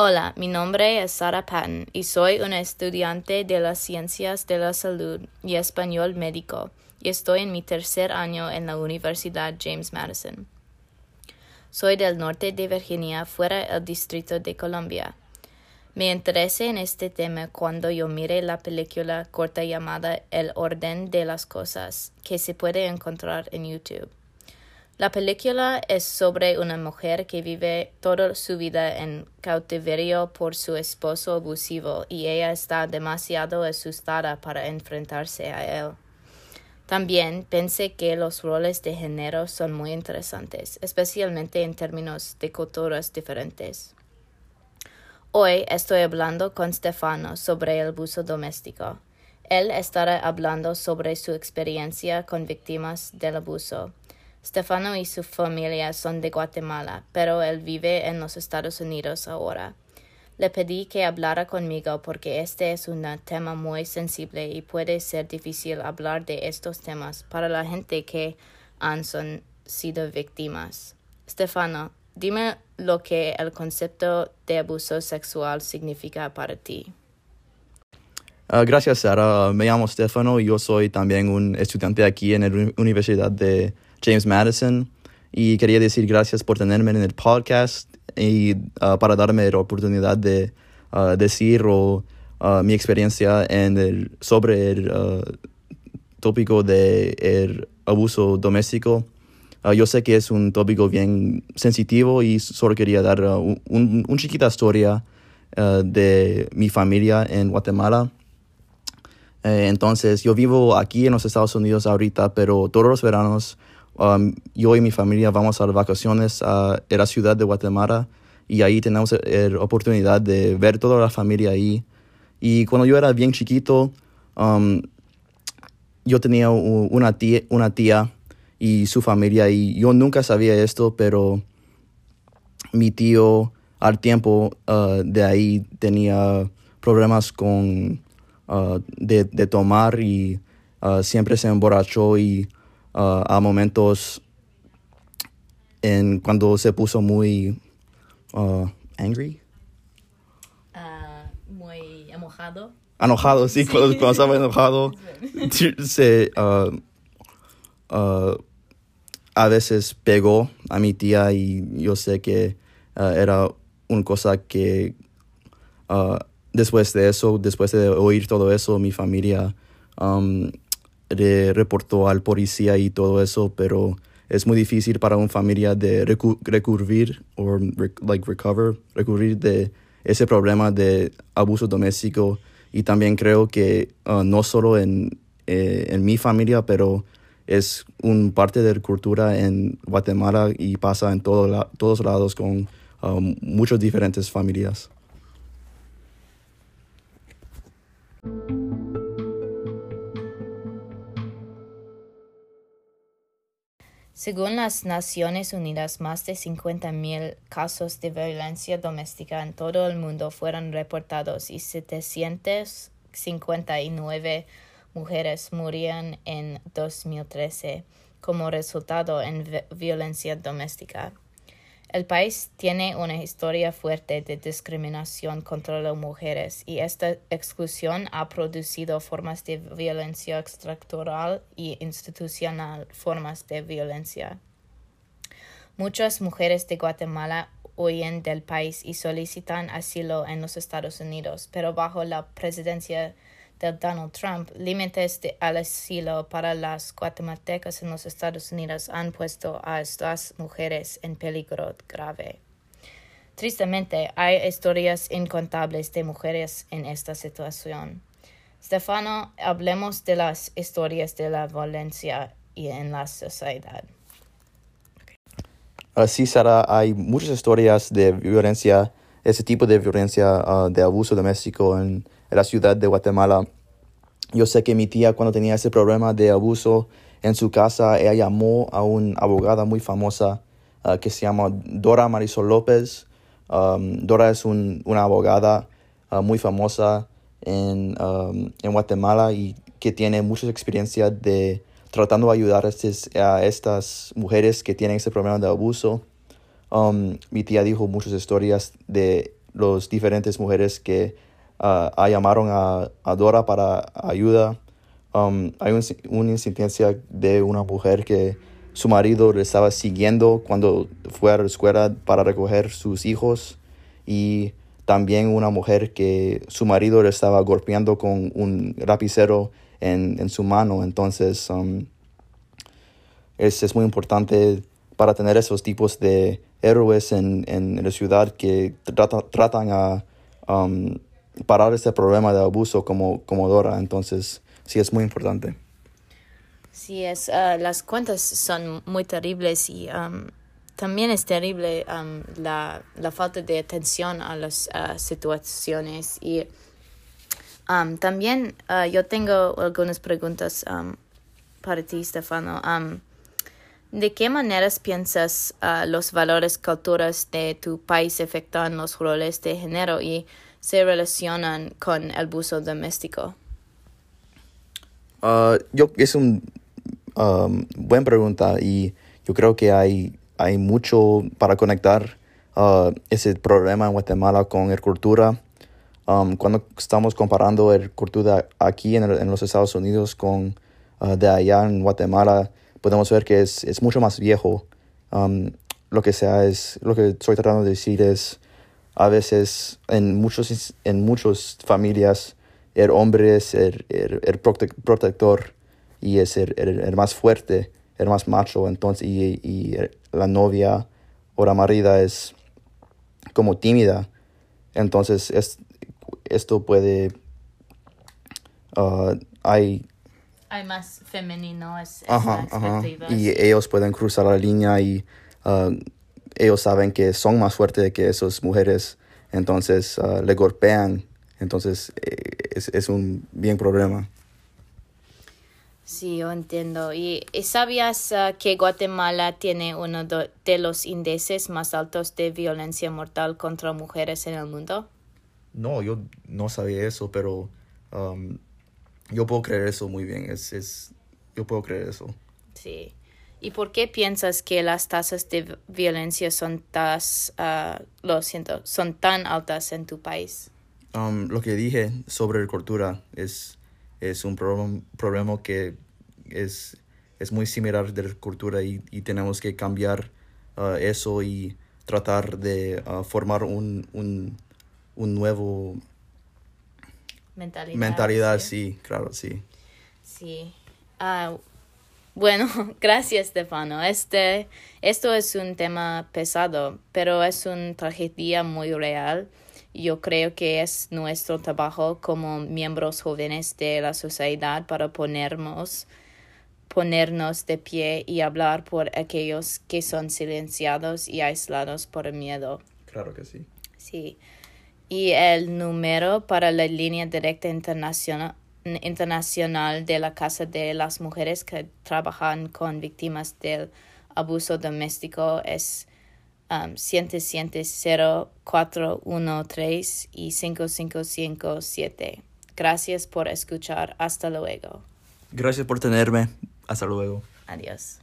Hola, mi nombre es Sarah Patton y soy una estudiante de las ciencias de la salud y español médico y estoy en mi tercer año en la Universidad James Madison. Soy del norte de Virginia, fuera del Distrito de Columbia. Me interesé en este tema cuando yo miré la película corta llamada El orden de las cosas, que se puede encontrar en YouTube. La película es sobre una mujer que vive toda su vida en cautiverio por su esposo abusivo y ella está demasiado asustada para enfrentarse a él. También pensé que los roles de género son muy interesantes, especialmente en términos de culturas diferentes. Hoy estoy hablando con Stefano sobre el abuso doméstico. Él estará hablando sobre su experiencia con víctimas del abuso Stefano y su familia son de Guatemala, pero él vive en los Estados Unidos ahora. Le pedí que hablara conmigo porque este es un tema muy sensible y puede ser difícil hablar de estos temas para la gente que han sido víctimas. Stefano, dime lo que el concepto de abuso sexual significa para ti. Ah, gracias, Sara. Me llamo Stefano y yo soy también un estudiante aquí en la Universidad de James Madison. Y quería decir gracias por tenerme en el podcast y uh, para darme la oportunidad de uh, decir uh, mi experiencia sobre el tópico de el abuso doméstico. yo sé que es un tópico bien sensitivo y solo quería dar una un, chiquita historia de mi familia en Guatemala. Eh, entonces, yo vivo aquí en los Estados Unidos ahorita, pero todos los veranos Um, yo y mi familia vamos a vacaciones a, la ciudad de Guatemala y ahí tenemos la oportunidad de ver toda la familia ahí. Y cuando yo era bien chiquito, um, yo tenía una tía, una tía y su familia y yo nunca sabía esto, pero mi tío al tiempo uh, de ahí tenía problemas con uh, de, de, tomar y uh, siempre se emborrachó y uh, a momentos en cuando se puso muy uh, angry. Uh, muy enojado. Enojado, sí, Cuando, cuando, estaba enojado. se, uh, uh, a veces pegó a mi tía y yo sé que uh, era una cosa que después de eso, después de oír todo eso, mi familia um, le reportó al policía y todo eso, pero es muy difícil para una familia de recurrir o like recover, recurrir de ese problema de abuso doméstico y también creo que uh, no solo en, eh, en mi familia, pero es un parte de la cultura en Guatemala y pasa en todo todos lados con um, muchas diferentes familias. Según las Naciones Unidas, más de 50.000 casos de violencia doméstica en todo el mundo fueron reportados y 759 mujeres murieron en 2013 como resultado de violencia doméstica. El país tiene una historia fuerte de discriminación contra las mujeres y esta exclusión ha producido formas de violencia estructural y institucional, formas de violencia. Muchas mujeres de Guatemala huyen del país y solicitan asilo en los Estados Unidos, pero bajo la presidencia de Donald Trump, límites de, al asilo para las guatemaltecas en los Estados Unidos han puesto a estas mujeres en peligro grave. Tristemente, hay historias incontables de mujeres en esta situación. Stefano, hablemos de las historias de la violencia y en la sociedad. Sí, Sara, hay muchas historias de violencia, ese tipo de violencia, ah, de abuso doméstico en, en la ciudad de Guatemala. Yo sé que mi tía cuando tenía ese problema de abuso en su casa, ella llamó a una abogada muy famosa uh, que se llama Dora Marisol López. Um, Dora es un, una abogada uh, muy famosa en, um, en, Guatemala y que tiene mucha experiencia de tratando de ayudar a, estas, a estas mujeres que tienen ese problema de abuso. Um, mi tía dijo muchas historias de los diferentes mujeres que uh, llamaron a, a, Dora para ayuda. Um, hay un, una incidencia de una mujer que su marido le estaba siguiendo cuando fue a la escuela para recoger sus hijos y también una mujer que su marido le estaba golpeando con un lapicero en, en su mano. Entonces, um, es, es, muy importante para tener esos tipos de héroes en, en la ciudad que trata, tratan a um, parar este problema de abuso como, como Dora. Entonces, sí, es muy importante. Sí, es, uh, las cuentas son muy terribles y um, también es terrible um, la, la, falta de atención a las uh, situaciones y um, también uh, yo tengo algunas preguntas para ti, Stefano. ¿De qué maneras piensas uh, los valores culturas de tu país afectan los roles de género y se relacionan con el abuso doméstico? Uh, yo es un um, buena pregunta y yo creo que hay hay mucho para conectar uh, ese problema en Guatemala con la cultura. Um, cuando estamos comparando la cultura aquí en, en los Estados Unidos con uh, de allá en Guatemala, podemos ver que es, es mucho más viejo. Um, lo que sea es, lo que estoy tratando de decir es, a veces en muchos en muchas familias el hombre es el, el, el protector y es el, el, más fuerte, el más macho, entonces, y, y la novia o la marida es como tímida. Entonces, es, esto puede... Uh, hay... Hay más femenino, es, Y ellos pueden cruzar la línea y uh, ellos saben que son más fuertes que esas mujeres, entonces uh, le golpean. Entonces, eh, es, es un bien problema. Sí, yo entiendo. ¿Y, sabías uh, que Guatemala tiene uno de los índices más altos de violencia mortal contra mujeres en el mundo? No, yo no sabía eso, pero um, yo puedo creer eso muy bien. Es, es, yo puedo creer eso. Sí. ¿Y por qué piensas que las tasas de violencia son, tas, uh, lo siento, son tan altas en tu país? Um, lo que dije sobre la cultura es es un problema que es, es muy similar de la cultura y, y tenemos que cambiar uh, eso y tratar de uh, formar un, un, un, nuevo mentalidad. Mentalidad, sí, claro, sí. Sí. Bueno, gracias, Stefano. Este, esto es un tema pesado, pero es una tragedia muy real yo creo que es nuestro trabajo como miembros jóvenes de la sociedad para ponernos, ponernos de pie y hablar por aquellos que son silenciados y aislados por el miedo. Claro que sí. Sí. Y el número para la línea directa internacional, internacional de la Casa de las Mujeres que trabajan con víctimas del abuso doméstico es um, 770-413 y 5557. Gracias por escuchar. Hasta luego. Gracias por tenerme. Hasta luego. Adiós.